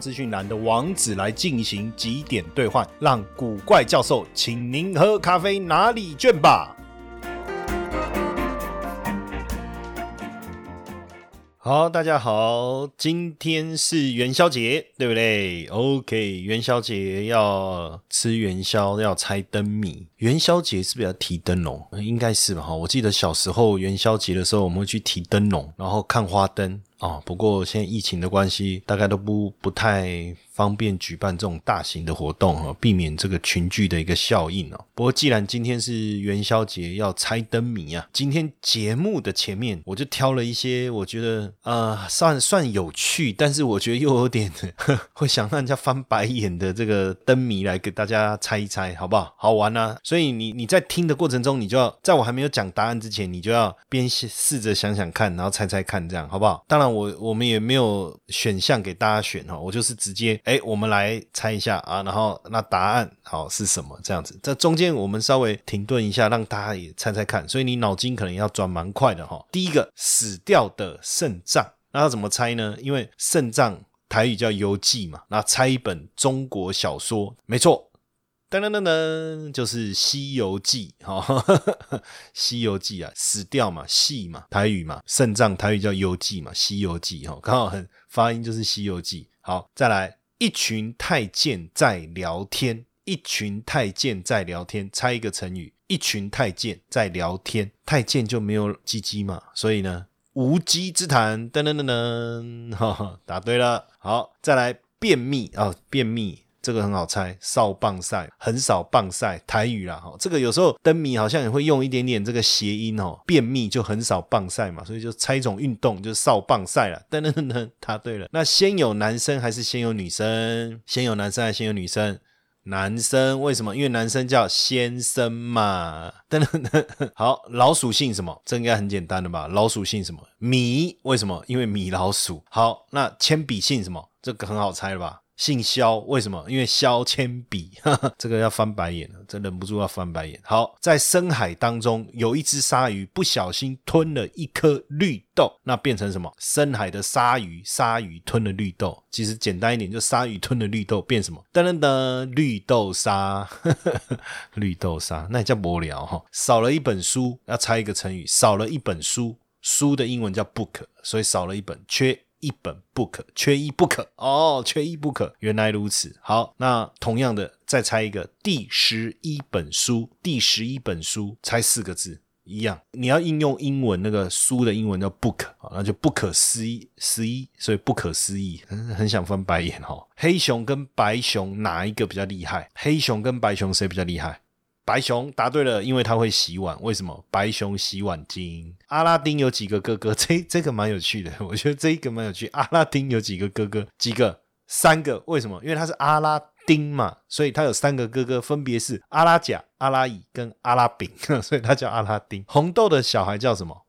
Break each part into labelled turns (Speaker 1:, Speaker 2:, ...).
Speaker 1: 资讯栏的网址来进行几点兑换，让古怪教授请您喝咖啡拿礼券吧。好，大家好，今天是元宵节，对不对？OK，元宵节要吃元宵，要猜灯谜。元宵节是不是要提灯笼？应该是吧？哈，我记得小时候元宵节的时候，我们会去提灯笼，然后看花灯啊。不过现在疫情的关系，大概都不不太方便举办这种大型的活动啊，避免这个群聚的一个效应哦。不过既然今天是元宵节，要猜灯谜啊，今天节目的前面我就挑了一些我觉得呃算算有趣，但是我觉得又有点会想让人家翻白眼的这个灯谜来给大家猜一猜，好不好？好玩啊！所以你你在听的过程中，你就要在我还没有讲答案之前，你就要边试着想想看，然后猜猜看，这样好不好？当然我我们也没有选项给大家选哈，我就是直接哎，我们来猜一下啊，然后那答案好是什么？这样子，在中间我们稍微停顿一下，让大家也猜猜看。所以你脑筋可能要转蛮快的哈。第一个死掉的肾脏，那要怎么猜呢？因为肾脏台语叫游记嘛，那猜一本中国小说，没错。噔噔噔噔，就是《西游记》哈，《西游记》啊，死掉嘛，戏嘛，台语嘛，肾脏台语叫游记嘛，《西游记》哈，刚好很发音就是《西游记》。好，再来，一群太监在聊天，一群太监在聊天，猜一个成语，一群太监在聊天，太监就没有鸡鸡嘛，所以呢，无稽之谈。噔噔噔噔，哈哈，答对了。好，再来便秘啊，便秘。这个很好猜，少棒赛很少棒赛，台语啦哈。这个有时候灯谜好像也会用一点点这个谐音哦，便秘就很少棒赛嘛，所以就猜一种运动，就是少棒赛了。噔噔噔噔，答对了。那先有男生还是先有女生？先有男生还是先有女生？男生为什么？因为男生叫先生嘛。噔噔噔，好，老鼠姓什么？这应该很简单的吧？老鼠姓什么？米？为什么？因为米老鼠。好，那铅笔姓什么？这个很好猜了吧？姓肖，为什么？因为削铅笔，这个要翻白眼了，真忍不住要翻白眼。好，在深海当中有一只鲨鱼不小心吞了一颗绿豆，那变成什么？深海的鲨鱼，鲨鱼吞了绿豆。其实简单一点，就鲨鱼吞了绿豆变什么？噔噔噔，绿豆沙，绿豆沙，那也叫无聊哈。少了一本书，要猜一个成语。少了一本书，书的英文叫 book，所以少了一本，缺。一本不可，缺一不可哦，缺一不可，原来如此。好，那同样的，再猜一个第十一本书，第十一本书，猜四个字，一样。你要应用英文那个书的英文叫 book，那就不可思议，思议，所以不可思议，很想翻白眼哈。黑熊跟白熊哪一个比较厉害？黑熊跟白熊谁比较厉害？白熊答对了，因为他会洗碗。为什么？白熊洗碗精。阿拉丁有几个哥哥？这这个蛮有趣的，我觉得这一个蛮有趣。阿拉丁有几个哥哥？几个？三个。为什么？因为他是阿拉丁嘛，所以他有三个哥哥，分别是阿拉甲、阿拉乙跟阿拉丙，所以他叫阿拉丁。红豆的小孩叫什么？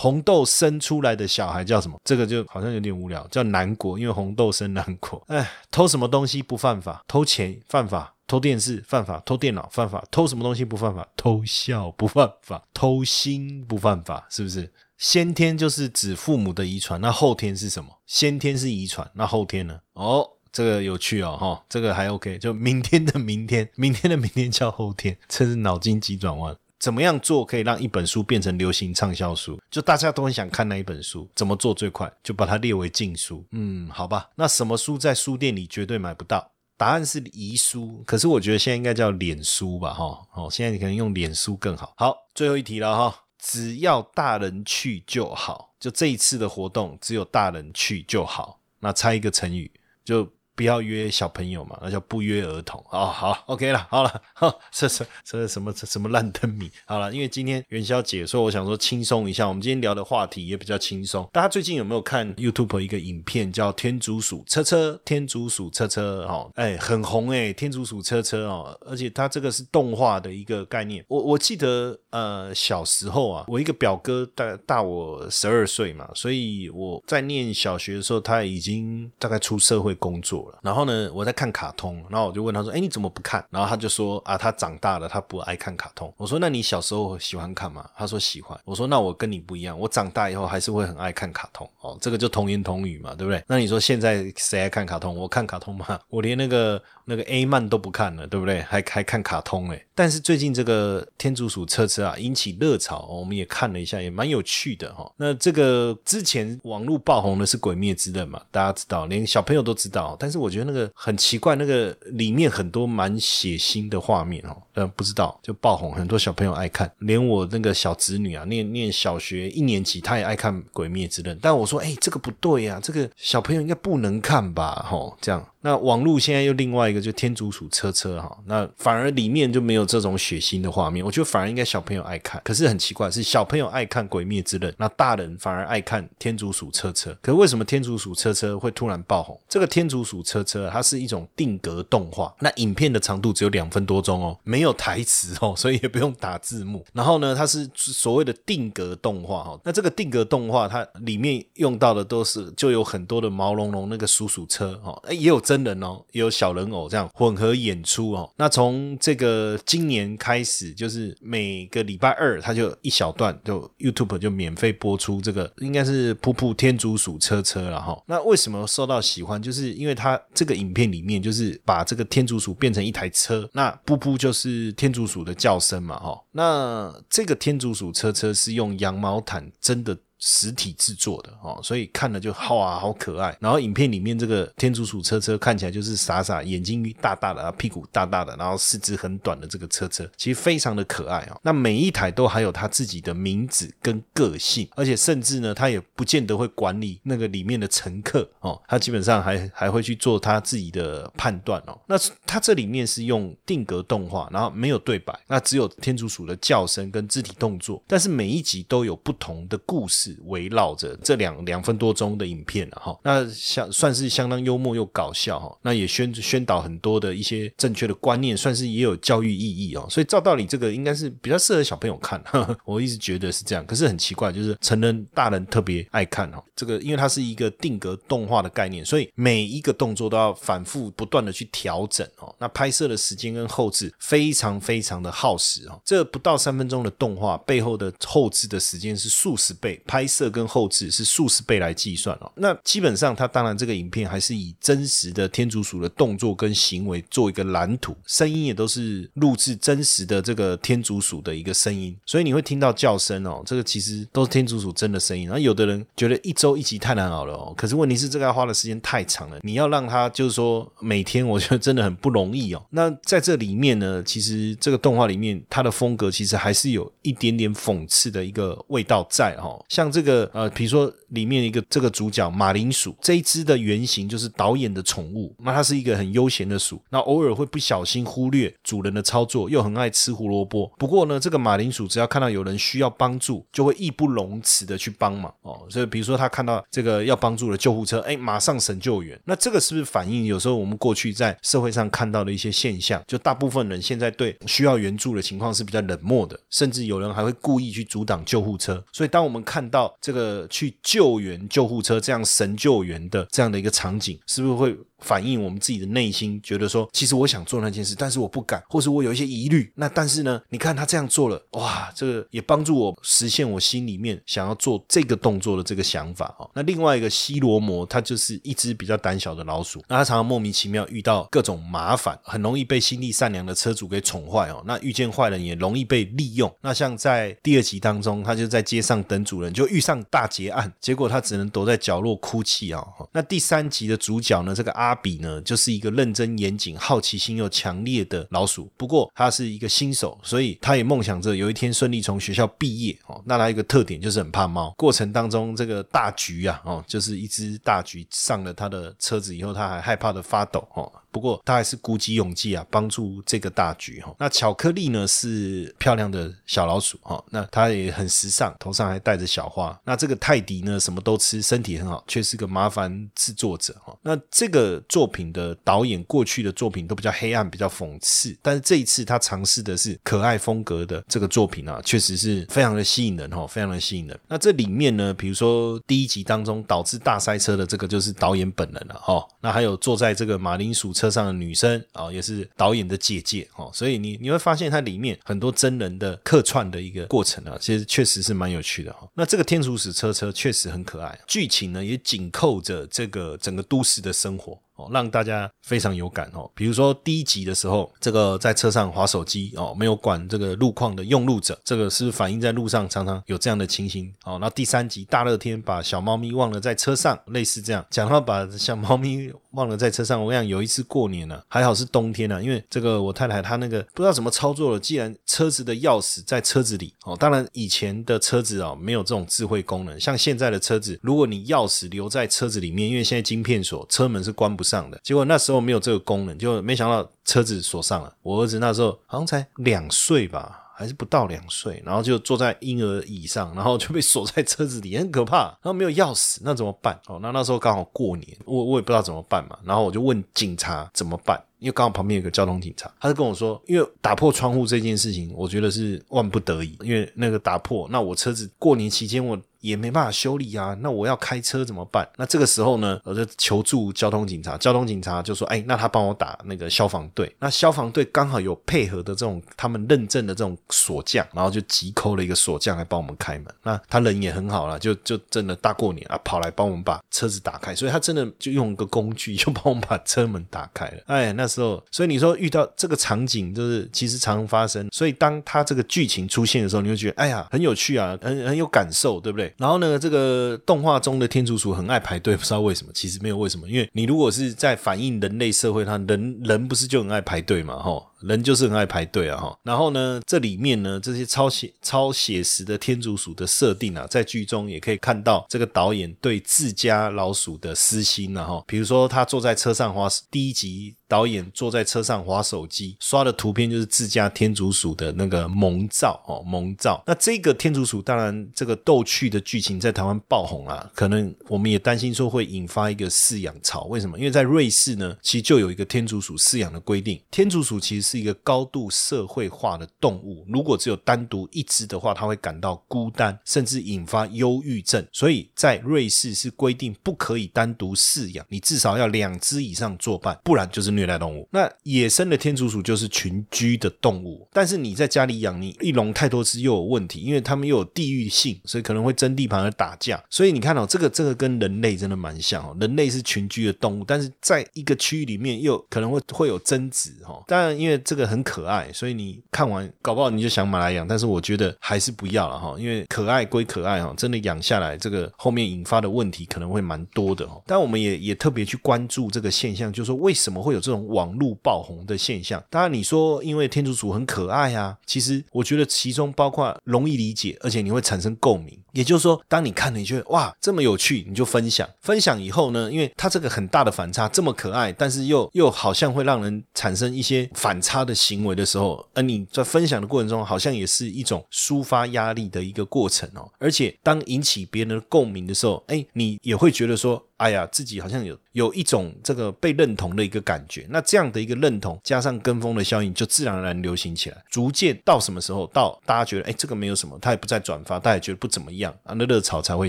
Speaker 1: 红豆生出来的小孩叫什么？这个就好像有点无聊，叫南国，因为红豆生南国。哎，偷什么东西不犯法？偷钱犯法。偷电视犯法，偷电脑犯法，偷什么东西不犯法？偷笑不犯法，偷心不犯法，是不是？先天就是指父母的遗传，那后天是什么？先天是遗传，那后天呢？哦，这个有趣哦，哈，这个还 OK。就明天的明天，明天的明天叫后天，这是脑筋急转弯。怎么样做可以让一本书变成流行畅销书？就大家都很想看那一本书，怎么做最快？就把它列为禁书。嗯，好吧。那什么书在书店里绝对买不到？答案是遗书，可是我觉得现在应该叫脸书吧，哈，哦，现在你可能用脸书更好。好，最后一题了哈，只要大人去就好，就这一次的活动只有大人去就好。那猜一个成语，就不要约小朋友嘛，那叫不约而同哦。好，OK 了，好了，这是这是什么什么烂灯谜？好了，因为今天元宵节，所以我想说轻松一下。我们今天聊的话题也比较轻松。大家最近有没有看 YouTube 一个影片叫《天竺鼠车车》？天竺鼠车车哦，哎，很红哎，天竺鼠车车哦，而且它这个是动画的一个概念。我我记得呃小时候啊，我一个表哥大大我十二岁嘛，所以我在念小学的时候，他已经大概出社会工作了。然后呢，我在看卡通，然后我就问他说：“哎，你怎么不看？”然后他就说：“啊，他长大了，他不爱看卡通。”我说：“那你小时候喜欢看吗？”他说：“喜欢。”我说：“那我跟你不一样，我长大以后还是会很爱看卡通。”哦，这个就童言童语嘛，对不对？那你说现在谁爱看卡通？我看卡通吗？我连那个。那个 A 漫都不看了，对不对？还还看卡通哎！但是最近这个天竺鼠车车啊，引起热潮，我们也看了一下，也蛮有趣的哈。那这个之前网络爆红的是《鬼灭之刃》嘛，大家知道，连小朋友都知道。但是我觉得那个很奇怪，那个里面很多蛮血腥的画面哦，呃，不知道就爆红，很多小朋友爱看，连我那个小侄女啊，念念小学一年级，她也爱看《鬼灭之刃》。但我说，哎，这个不对呀，这个小朋友应该不能看吧？吼，这样。那网络现在又另外一个，就天竺鼠车车哈，那反而里面就没有这种血腥的画面。我觉得反而应该小朋友爱看，可是很奇怪，是小朋友爱看《鬼灭之刃》，那大人反而爱看天竺鼠车车。可是为什么天竺鼠车车会突然爆红？这个天竺鼠车车它是一种定格动画，那影片的长度只有两分多钟哦，没有台词哦，所以也不用打字幕。然后呢，它是所谓的定格动画哈，那这个定格动画它里面用到的都是就有很多的毛茸茸那个鼠鼠车哈，哎也有。真人哦，有小人偶这样混合演出哦。那从这个今年开始，就是每个礼拜二，它就一小段，就 YouTube 就免费播出这个，应该是噗噗天竺鼠车车了哈。那为什么受到喜欢？就是因为它这个影片里面，就是把这个天竺鼠变成一台车，那噗噗就是天竺鼠的叫声嘛哈。那这个天竺鼠车车是用羊毛毯真的。实体制作的哦，所以看了就哇，好可爱。然后影片里面这个天竺鼠车车看起来就是傻傻，眼睛大大的，屁股大大的，然后四肢很短的这个车车，其实非常的可爱哦。那每一台都还有它自己的名字跟个性，而且甚至呢，它也不见得会管理那个里面的乘客哦，它基本上还还会去做它自己的判断哦。那它这里面是用定格动画，然后没有对白，那只有天竺鼠的叫声跟肢体动作，但是每一集都有不同的故事。围绕着这两两分多钟的影片了哈，那相算是相当幽默又搞笑哈，那也宣宣导很多的一些正确的观念，算是也有教育意义哦。所以照道理这个应该是比较适合小朋友看，我一直觉得是这样。可是很奇怪，就是成人大人特别爱看哦。这个因为它是一个定格动画的概念，所以每一个动作都要反复不断的去调整哦。那拍摄的时间跟后置非常非常的耗时哦。这不到三分钟的动画背后的后置的时间是数十倍拍。拍摄跟后置是数十倍来计算哦。那基本上，它当然这个影片还是以真实的天竺鼠的动作跟行为做一个蓝图，声音也都是录制真实的这个天竺鼠的一个声音，所以你会听到叫声哦。这个其实都是天竺鼠真的声音。然后有的人觉得一周一集太难熬了哦，可是问题是这个要花的时间太长了，你要让它就是说每天，我觉得真的很不容易哦。那在这里面呢，其实这个动画里面它的风格其实还是有一点点讽刺的一个味道在哈，像。这个呃，比如说里面一个这个主角马铃薯这一只的原型就是导演的宠物，那它是一个很悠闲的鼠，那偶尔会不小心忽略主人的操作，又很爱吃胡萝卜。不过呢，这个马铃薯只要看到有人需要帮助，就会义不容辞的去帮忙哦。所以比如说他看到这个要帮助的救护车，哎，马上神救援。那这个是不是反映有时候我们过去在社会上看到的一些现象？就大部分人现在对需要援助的情况是比较冷漠的，甚至有人还会故意去阻挡救护车。所以当我们看到到这个去救援救护车这样神救援的这样的一个场景，是不是会？反映我们自己的内心，觉得说，其实我想做那件事，但是我不敢，或是我有一些疑虑。那但是呢，你看他这样做了，哇，这个也帮助我实现我心里面想要做这个动作的这个想法哦。那另外一个西罗摩，它就是一只比较胆小的老鼠，那它常常莫名其妙遇到各种麻烦，很容易被心地善良的车主给宠坏哦。那遇见坏人也容易被利用。那像在第二集当中，他就在街上等主人，就遇上大劫案，结果他只能躲在角落哭泣啊。那第三集的主角呢，这个阿比呢，就是一个认真严谨、好奇心又强烈的老鼠。不过他是一个新手，所以他也梦想着有一天顺利从学校毕业哦。那他一个特点就是很怕猫。过程当中，这个大橘啊，哦，就是一只大橘上了他的车子以后，他还害怕的发抖哦。不过他还是鼓起勇气啊，帮助这个大局哈。那巧克力呢是漂亮的小老鼠哈，那它也很时尚，头上还戴着小花。那这个泰迪呢什么都吃，身体很好，却是个麻烦制作者哈。那这个作品的导演过去的作品都比较黑暗，比较讽刺，但是这一次他尝试的是可爱风格的这个作品啊，确实是非常的吸引人哈，非常的吸引人。那这里面呢，比如说第一集当中导致大塞车的这个就是导演本人了哈。那还有坐在这个马铃薯。车上的女生啊，也是导演的姐姐哦，所以你你会发现它里面很多真人的客串的一个过程啊，其实确实是蛮有趣的哈。那这个天竺鼠车车确实很可爱，剧情呢也紧扣着这个整个都市的生活。哦，让大家非常有感哦。比如说第一集的时候，这个在车上划手机哦，没有管这个路况的用路者，这个是反映在路上常常有这样的情形哦。那第三集大热天把小猫咪忘了在车上，类似这样讲到把小猫咪忘了在车上。我想有一次过年呢，还好是冬天呢，因为这个我太太她那个不知道怎么操作了，既然车子的钥匙在车子里哦，当然以前的车子啊没有这种智慧功能，像现在的车子，如果你钥匙留在车子里面，因为现在晶片锁，车门是关不。上的结果，那时候没有这个功能，就没想到车子锁上了。我儿子那时候好像才两岁吧，还是不到两岁，然后就坐在婴儿椅上，然后就被锁在车子里，很可怕。然后没有钥匙，那怎么办？哦，那那时候刚好过年，我我也不知道怎么办嘛。然后我就问警察怎么办，因为刚好旁边有个交通警察，他就跟我说，因为打破窗户这件事情，我觉得是万不得已，因为那个打破，那我车子过年期间我。也没办法修理啊，那我要开车怎么办？那这个时候呢，我就求助交通警察。交通警察就说：“哎，那他帮我打那个消防队。那消防队刚好有配合的这种他们认证的这种锁匠，然后就急扣了一个锁匠来帮我们开门。那他人也很好了，就就真的大过年啊，跑来帮我们把车子打开。所以他真的就用一个工具就帮我们把车门打开了。哎，那时候，所以你说遇到这个场景，就是其实常常发生。所以当他这个剧情出现的时候，你会觉得哎呀，很有趣啊，很很有感受，对不对？”然后呢，这个动画中的天竺鼠很爱排队，不知道为什么。其实没有为什么，因为你如果是在反映人类社会，它人人不是就很爱排队嘛，吼。人就是很爱排队啊哈，然后呢，这里面呢这些超写超写实的天竺鼠的设定啊，在剧中也可以看到这个导演对自家老鼠的私心啊哈。比如说他坐在车上滑，第一集导演坐在车上滑手机，刷的图片就是自家天竺鼠的那个萌照哦，萌照。那这个天竺鼠当然这个逗趣的剧情在台湾爆红啊，可能我们也担心说会引发一个饲养潮。为什么？因为在瑞士呢，其实就有一个天竺鼠饲养的规定，天竺鼠其实。是一个高度社会化的动物。如果只有单独一只的话，它会感到孤单，甚至引发忧郁症。所以在瑞士是规定不可以单独饲养，你至少要两只以上作伴，不然就是虐待动物。那野生的天竺鼠就是群居的动物，但是你在家里养，你一笼太多只又有问题，因为它们又有地域性，所以可能会争地盘而打架。所以你看到这个，这个跟人类真的蛮像哦。人类是群居的动物，但是在一个区域里面又可能会会有争执哈。当然，因为这个很可爱，所以你看完搞不好你就想买来养，但是我觉得还是不要了哈，因为可爱归可爱哈，真的养下来这个后面引发的问题可能会蛮多的哈。但我们也也特别去关注这个现象，就是说为什么会有这种网络爆红的现象？当然你说因为天竺鼠很可爱啊，其实我觉得其中包括容易理解，而且你会产生共鸣。也就是说，当你看了你觉得哇这么有趣，你就分享。分享以后呢，因为它这个很大的反差，这么可爱，但是又又好像会让人产生一些反差他的行为的时候，而你在分享的过程中，好像也是一种抒发压力的一个过程哦。而且当引起别人的共鸣的时候，哎，你也会觉得说。哎呀，自己好像有有一种这个被认同的一个感觉，那这样的一个认同加上跟风的效应，就自然而然流行起来。逐渐到什么时候，到大家觉得哎，这个没有什么，他也不再转发，大家觉得不怎么样啊，那热潮才会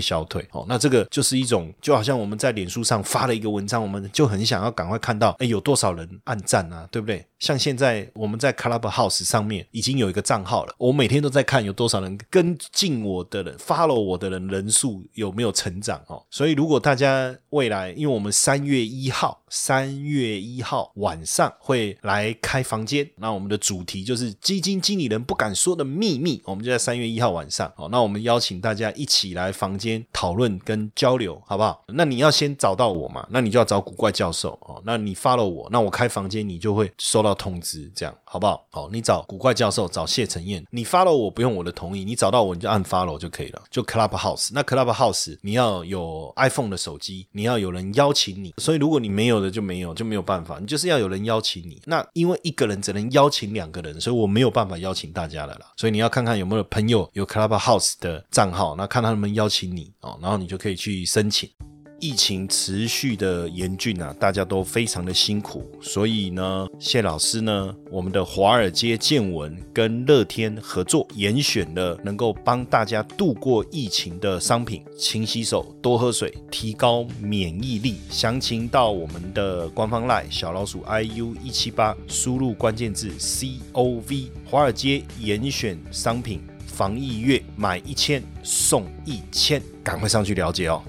Speaker 1: 消退。哦，那这个就是一种，就好像我们在脸书上发了一个文章，我们就很想要赶快看到，哎，有多少人按赞啊，对不对？像现在我们在 Clubhouse 上面已经有一个账号了，我每天都在看有多少人跟进我的人，follow 我的人人数有没有成长哦。所以如果大家未来，因为我们三月一号三月一号晚上会来开房间。那我们的主题就是基金经理人不敢说的秘密。我们就在三月一号晚上，哦，那我们邀请大家一起来房间讨论跟交流，好不好？那你要先找到我嘛，那你就要找古怪教授哦。那你 follow 我，那我开房间你就会收到通知，这样好不好？好，你找古怪教授，找谢承彦，你 follow 我不用我的同意，你找到我你就按 follow 就可以了，就 Clubhouse。那 Clubhouse 你要有 iPhone 的手机，你要有人邀请你，所以如果你没有的就没有，就没有办法，你就是要有人邀请你。那因为一个人只能邀请两个人，所以我没有办法邀请大家了啦。所以你要看看有没有朋友有 Clubhouse 的账号，那看他们邀请你哦，然后你就可以去申请。疫情持续的严峻啊，大家都非常的辛苦，所以呢，谢老师呢，我们的华尔街见闻跟乐天合作，严选了能够帮大家度过疫情的商品，勤洗手，多喝水，提高免疫力。详情到我们的官方 line 小老鼠 iu 一七八，输入关键字 cov，华尔街严选商品，防疫月买一千送一千，赶快上去了解哦。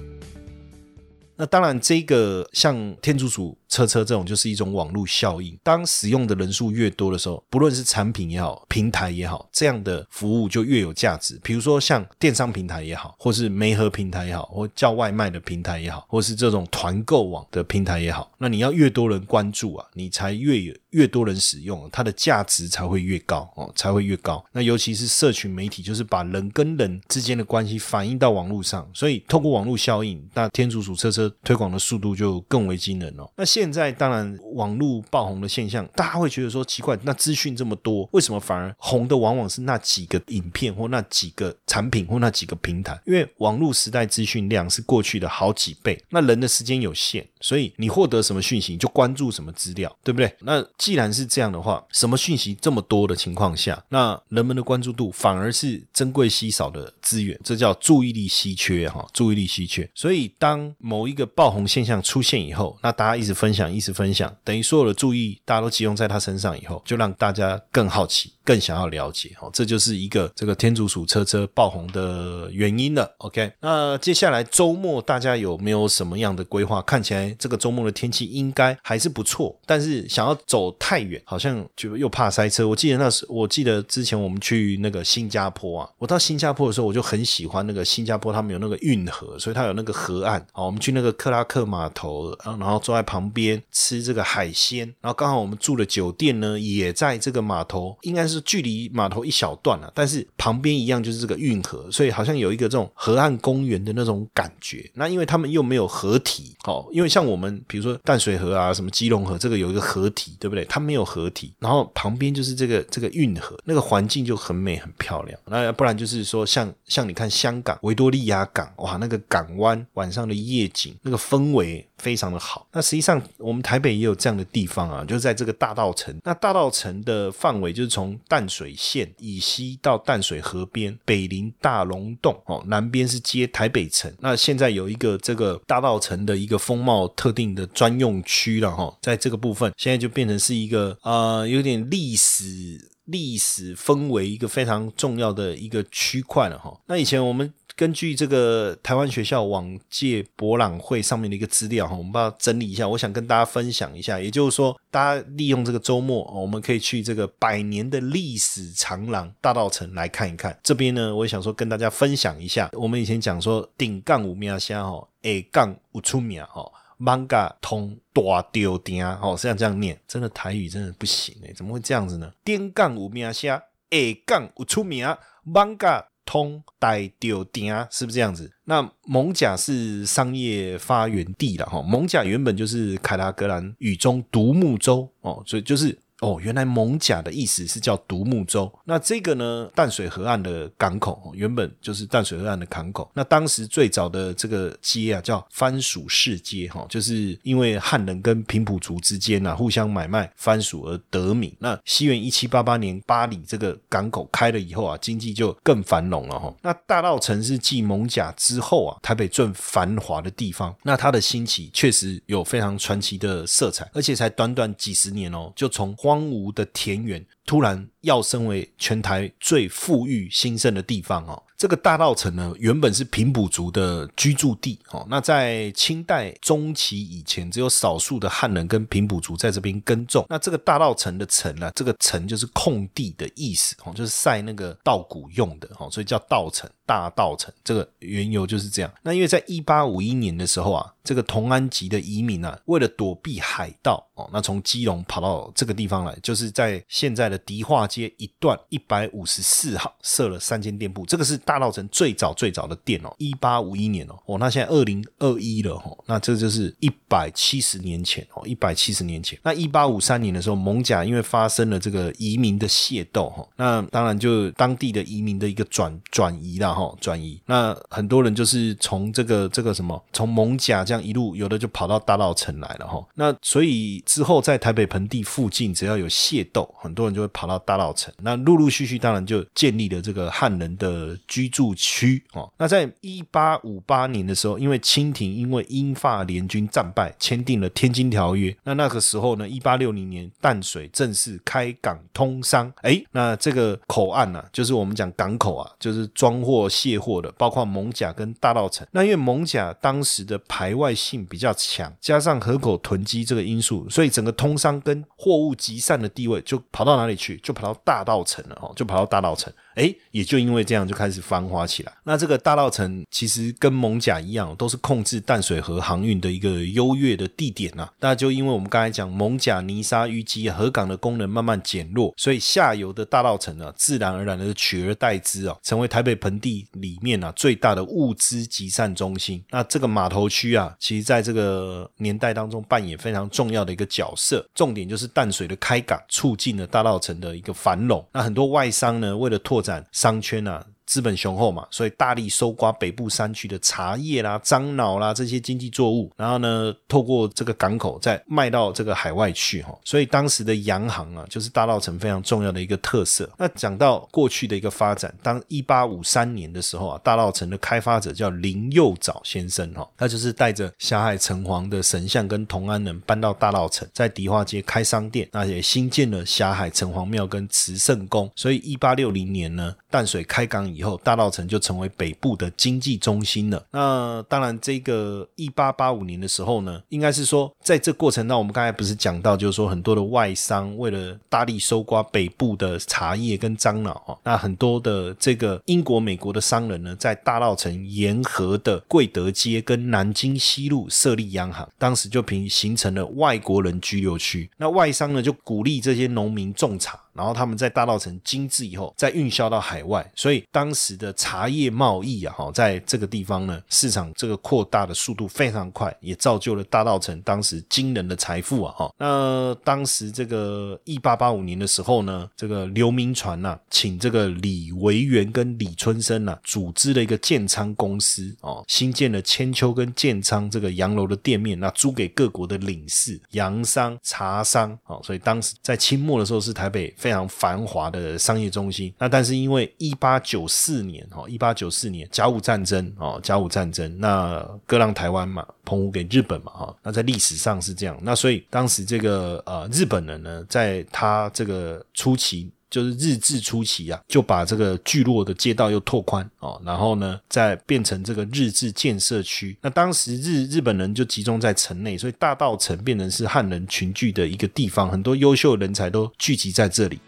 Speaker 1: 那当然，这个像天竺鼠。车车这种就是一种网络效应，当使用的人数越多的时候，不论是产品也好，平台也好，这样的服务就越有价值。比如说像电商平台也好，或是媒合平台也好，或叫外卖的平台也好，或是这种团购网的平台也好，那你要越多人关注啊，你才越有越多人使用，它的价值才会越高哦，才会越高。那尤其是社群媒体，就是把人跟人之间的关系反映到网络上，所以透过网络效应，那天竺鼠车车推广的速度就更为惊人哦。那现现在当然网络爆红的现象，大家会觉得说奇怪，那资讯这么多，为什么反而红的往往是那几个影片或那几个产品或那几个平台？因为网络时代资讯量是过去的好几倍，那人的时间有限，所以你获得什么讯息你就关注什么资料，对不对？那既然是这样的话，什么讯息这么多的情况下，那人们的关注度反而是珍贵稀少的资源，这叫注意力稀缺哈，注意力稀缺。所以当某一个爆红现象出现以后，那大家一直分。享，一直分享，等于所有的注意，大家都集中在他身上以后，就让大家更好奇。更想要了解哦，这就是一个这个天竺鼠车车爆红的原因了。OK，那接下来周末大家有没有什么样的规划？看起来这个周末的天气应该还是不错，但是想要走太远，好像就又怕塞车。我记得那时，我记得之前我们去那个新加坡啊，我到新加坡的时候，我就很喜欢那个新加坡，他们有那个运河，所以它有那个河岸啊。我们去那个克拉克码头，然后坐在旁边吃这个海鲜，然后刚好我们住的酒店呢，也在这个码头，应该是。距离码头一小段了，但是旁边一样就是这个运河，所以好像有一个这种河岸公园的那种感觉。那因为他们又没有合体，哦，因为像我们比如说淡水河啊，什么基隆河，这个有一个河体，对不对？它没有河体，然后旁边就是这个这个运河，那个环境就很美很漂亮。那不然就是说，像像你看香港维多利亚港，哇，那个港湾晚上的夜景，那个氛围。非常的好。那实际上，我们台北也有这样的地方啊，就是在这个大道城。那大道城的范围就是从淡水线以西到淡水河边，北临大龙洞哦，南边是接台北城。那现在有一个这个大道城的一个风貌特定的专用区了哈，在这个部分，现在就变成是一个呃有点历史历史氛围一个非常重要的一个区块了哈。那以前我们。根据这个台湾学校往届博览会上面的一个资料哈，我们把它整理一下，我想跟大家分享一下。也就是说，大家利用这个周末，我们可以去这个百年的历史长廊大道城来看一看。这边呢，我也想说跟大家分享一下。我们以前讲说顶杠五秒虾哈，A 杠五出秒哈，manga 通大丢丁哦，是要这样念，真的台语真的不行哎，怎么会这样子呢？顶杠五秒虾，A 杠五出名，manga。通大丢丁，是不是这样子？那蒙甲是商业发源地了哈，蒙甲原本就是凯拉格兰语中独木舟哦，所以就是。哦，原来蒙甲的意思是叫独木舟。那这个呢，淡水河岸的港口原本就是淡水河岸的港口。那当时最早的这个街啊，叫番薯市街，哈，就是因为汉人跟平埔族之间啊互相买卖番薯而得名。那西元一七八八年，巴黎这个港口开了以后啊，经济就更繁荣了，哈。那大稻城是继蒙甲之后啊，台北最繁华的地方。那它的兴起确实有非常传奇的色彩，而且才短短几十年哦，就从荒芜的田园突然要升为全台最富裕兴盛的地方哦。这个大稻城呢，原本是平埔族的居住地哦。那在清代中期以前，只有少数的汉人跟平埔族在这边耕种。那这个大稻城的城呢，这个城就是空地的意思哦，就是晒那个稻谷用的哦，所以叫稻城。大稻城这个缘由就是这样。那因为在一八五一年的时候啊，这个同安籍的移民啊，为了躲避海盗哦，那从基隆跑到这个地方来，就是在现在的迪化街一段一百五十四号设了三间店铺。这个是大稻城最早最早的店哦，一八五一年哦，哦，那现在二零二一了哦，那这就是一百七十年前哦，一百七十年前。那一八五三年的时候，蒙甲因为发生了这个移民的械斗哈，那当然就当地的移民的一个转转移了。哈，转移那很多人就是从这个这个什么，从蒙甲这样一路，有的就跑到大稻城来了哈。那所以之后在台北盆地附近，只要有械斗，很多人就会跑到大稻城。那陆陆续续，当然就建立了这个汉人的居住区哦。那在一八五八年的时候，因为清廷因为英法联军战败，签订了《天津条约》。那那个时候呢，一八六零年淡水正式开港通商。哎，那这个口岸呢，就是我们讲港口啊，就是装货。卸货的，包括蒙甲跟大稻城。那因为蒙甲当时的排外外性比较强，加上河口囤积这个因素，所以整个通商跟货物集散的地位就跑到哪里去？就跑到大道城了哦，就跑到大道城。哎，也就因为这样就开始繁华起来。那这个大道城其实跟蒙甲一样，都是控制淡水河航运的一个优越的地点呐。那就因为我们刚才讲蒙甲泥沙淤积，河港的功能慢慢减弱，所以下游的大稻城呢，自然而然的取而代之啊，成为台北盆地里面啊最大的物资集散中心。那这个码头区啊，其实在这个年代当中扮演非常重要的一个角色。重点就是淡水的开港，促进了大道城的一个繁荣。那很多外商呢，为了拓展商圈啊。资本雄厚嘛，所以大力收刮北部山区的茶叶啦、樟脑啦这些经济作物，然后呢，透过这个港口再卖到这个海外去哈。所以当时的洋行啊，就是大稻城非常重要的一个特色。那讲到过去的一个发展，当一八五三年的时候啊，大稻城的开发者叫林佑藻先生哈，他就是带着霞海城隍的神像跟同安人搬到大稻城，在迪化街开商店，那也新建了霞海城隍庙跟慈圣宫。所以一八六零年呢，淡水开港以后，大稻城就成为北部的经济中心了。那当然，这个一八八五年的时候呢，应该是说，在这过程当中，我们刚才不是讲到，就是说很多的外商为了大力收刮北部的茶叶跟樟脑啊，那很多的这个英国、美国的商人呢，在大稻城沿河的贵德街跟南京西路设立洋行，当时就凭形成了外国人居留区。那外商呢，就鼓励这些农民种茶。然后他们在大稻城精制以后，再运销到海外，所以当时的茶叶贸易啊，哈，在这个地方呢，市场这个扩大的速度非常快，也造就了大稻城当时惊人的财富啊，哈。那当时这个一八八五年的时候呢，这个刘铭传呐，请这个李维元跟李春生呐，组织了一个建仓公司哦，新建了千秋跟建仓这个洋楼的店面，那租给各国的领事、洋商、茶商，哦，所以当时在清末的时候是台北。非常繁华的商业中心，那但是因为一八九四年哈，一八九四年甲午战争哦，甲午战争那割让台湾嘛，澎湖给日本嘛哈，那在历史上是这样，那所以当时这个呃日本人呢，在他这个初期。就是日治初期啊，就把这个聚落的街道又拓宽哦，然后呢，再变成这个日治建设区。那当时日日本人就集中在城内，所以大道城变成是汉人群聚的一个地方，很多优秀人才都聚集在这里。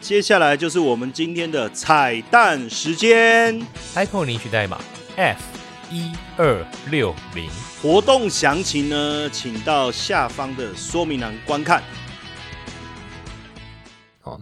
Speaker 1: 接下来就是我们今天的彩蛋时间
Speaker 2: ，iPhone 领取代码 F 一二六零，
Speaker 1: 活动详情呢，请到下方的说明栏观看。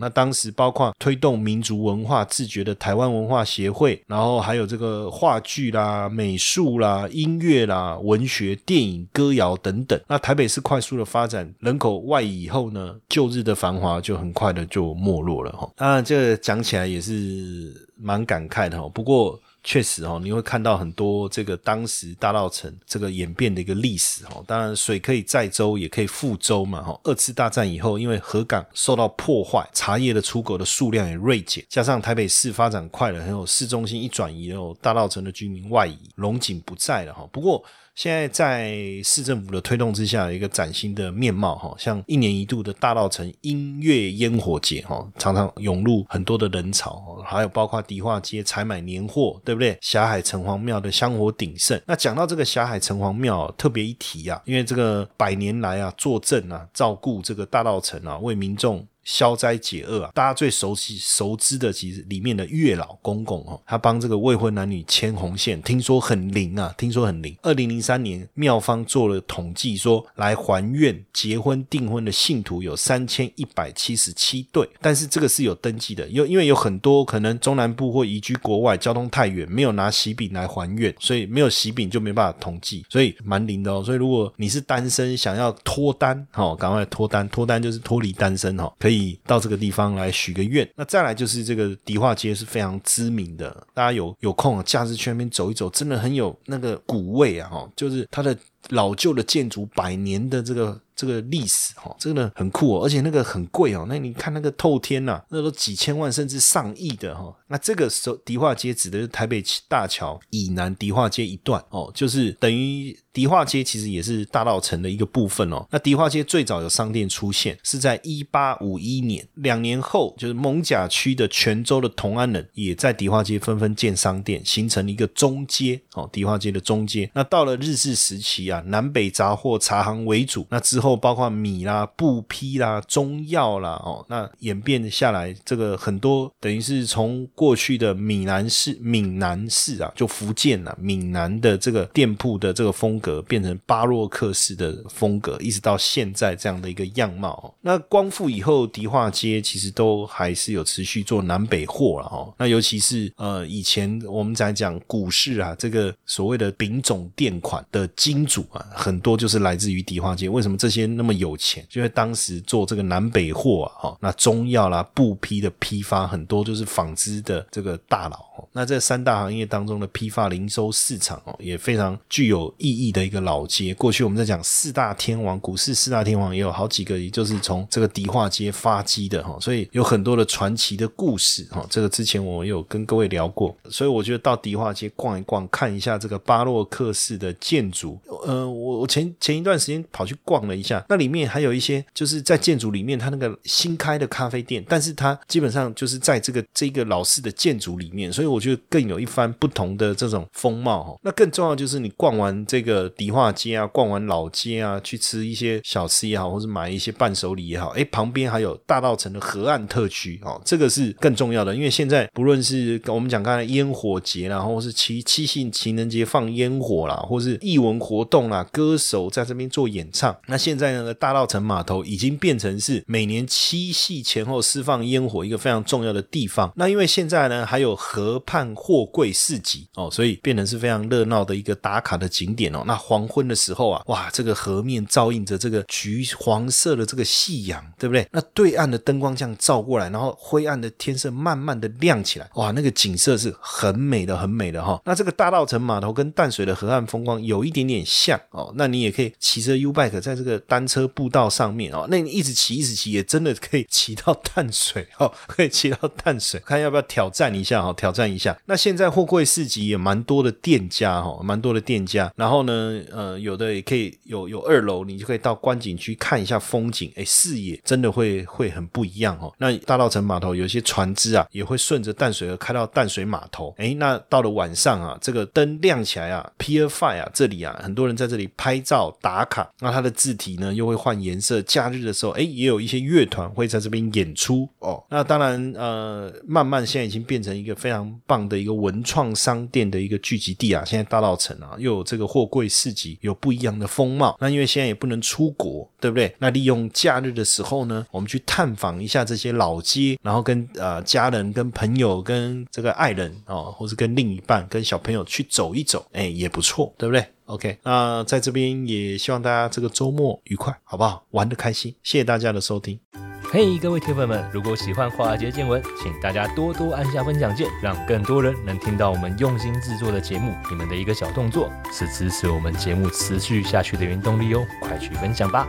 Speaker 1: 那当时包括推动民族文化自觉的台湾文化协会，然后还有这个话剧啦、美术啦、音乐啦、文学、电影、歌谣等等。那台北市快速的发展，人口外移以后呢，旧日的繁华就很快的就没落了哈。当然，这讲起来也是蛮感慨的哈。不过。确实哦，你会看到很多这个当时大稻城这个演变的一个历史哦。当然，水可以载舟，也可以覆舟嘛哈。二次大战以后，因为河港受到破坏，茶叶的出口的数量也锐减，加上台北市发展快了，很有市中心一转移，后大稻城的居民外移，龙井不在了哈。不过，现在在市政府的推动之下，一个崭新的面貌哈，像一年一度的大稻城音乐烟火节哈，常常涌入很多的人潮，还有包括迪化街采买年货，对不对？霞海城隍庙的香火鼎盛。那讲到这个霞海城隍庙，特别一提啊，因为这个百年来啊，坐镇啊，照顾这个大稻城啊，为民众。消灾解厄啊！大家最熟悉、熟知的，其实里面的月老公公哦，他帮这个未婚男女牵红线，听说很灵啊，听说很灵。二零零三年，庙方做了统计，说来还愿结婚订婚的信徒有三千一百七十七对，但是这个是有登记的，因因为有很多可能中南部或移居国外，交通太远，没有拿喜饼来还愿，所以没有喜饼就没办法统计，所以蛮灵的哦。所以如果你是单身，想要脱单，哦，赶快脱单，脱单就是脱离单身哦，可以。到这个地方来许个愿，那再来就是这个迪化街是非常知名的，大家有有空啊，假日去那边走一走，真的很有那个古味啊！哈，就是它的老旧的建筑，百年的这个这个历史，哈，真的很酷哦，而且那个很贵哦。那你看那个透天呐，那都几千万甚至上亿的哈。那这个时候迪化街指的是台北大桥以南迪化街一段哦，就是等于。迪化街其实也是大道城的一个部分哦。那迪化街最早有商店出现是在一八五一年，两年后就是蒙甲区的泉州的同安人也在迪化街纷纷建商店，形成了一个中街哦，迪化街的中街。那到了日治时期啊，南北杂货茶行为主，那之后包括米啦、布匹啦、中药啦哦，那演变下来，这个很多等于是从过去的闽南市、闽南市啊，就福建啊，闽南的这个店铺的这个风。格变成巴洛克式的风格，一直到现在这样的一个样貌。那光复以后，迪化街其实都还是有持续做南北货了哈。那尤其是呃，以前我们在讲股市啊，这个所谓的丙种店款的金主啊，很多就是来自于迪化街。为什么这些那么有钱？因为当时做这个南北货啊，哈，那中药啦、布匹的批发很多就是纺织的这个大佬。那这三大行业当中的批发零售市场哦，也非常具有意义。的一个老街，过去我们在讲四大天王，股市四大天王也有好几个，也就是从这个迪化街发迹的哈，所以有很多的传奇的故事哈。这个之前我有跟各位聊过，所以我觉得到迪化街逛一逛，看一下这个巴洛克式的建筑。呃，我我前前一段时间跑去逛了一下，那里面还有一些就是在建筑里面，它那个新开的咖啡店，但是它基本上就是在这个这个老式的建筑里面，所以我觉得更有一番不同的这种风貌哈。那更重要就是你逛完这个。迪化街啊，逛完老街啊，去吃一些小吃也好，或者买一些伴手礼也好，哎，旁边还有大道城的河岸特区哦，这个是更重要的，因为现在不论是我们讲刚才烟火节啦，或是七七夕情人节放烟火啦，或是艺文活动动啦，歌手在这边做演唱，那现在呢，大道城码头已经变成是每年七夕前后释放烟火一个非常重要的地方。那因为现在呢，还有河畔货柜市集哦，所以变成是非常热闹的一个打卡的景点哦。那黄昏的时候啊，哇，这个河面照映着这个橘黄色的这个夕阳，对不对？那对岸的灯光这样照过来，然后灰暗的天色慢慢的亮起来，哇，那个景色是很美的，很美的哈。那这个大道城码头跟淡水的河岸风光有一点点像哦。那你也可以骑着 U bike 在这个单车步道上面哦，那你一直骑一直骑，也真的可以骑到淡水哦，可以骑到淡水，看要不要挑战一下哈，挑战一下。那现在货柜市集也蛮多的店家哈，蛮多的店家，然后呢？呃，有的也可以有有二楼，你就可以到观景区看一下风景，哎，视野真的会会很不一样哦。那大稻城码头有些船只啊，也会顺着淡水河开到淡水码头，哎，那到了晚上啊，这个灯亮起来啊，Pier Five 啊，这里啊，很多人在这里拍照打卡，那它的字体呢又会换颜色。假日的时候，哎，也有一些乐团会在这边演出哦。那当然，呃，慢慢现在已经变成一个非常棒的一个文创商店的一个聚集地啊。现在大稻城啊，又有这个货柜。市集有不一样的风貌，那因为现在也不能出国，对不对？那利用假日的时候呢，我们去探访一下这些老街，然后跟呃家人、跟朋友、跟这个爱人哦，或是跟另一半、跟小朋友去走一走，哎，也不错，对不对？OK，那在这边也希望大家这个周末愉快，好不好？玩得开心，谢谢大家的收听。
Speaker 2: 嘿，各位铁粉们，如果喜欢华尔街见闻，请大家多多按下分享键，让更多人能听到我们用心制作的节目。你们的一个小动作，是支持我们节目持续下去的原动力哦，快去分享吧！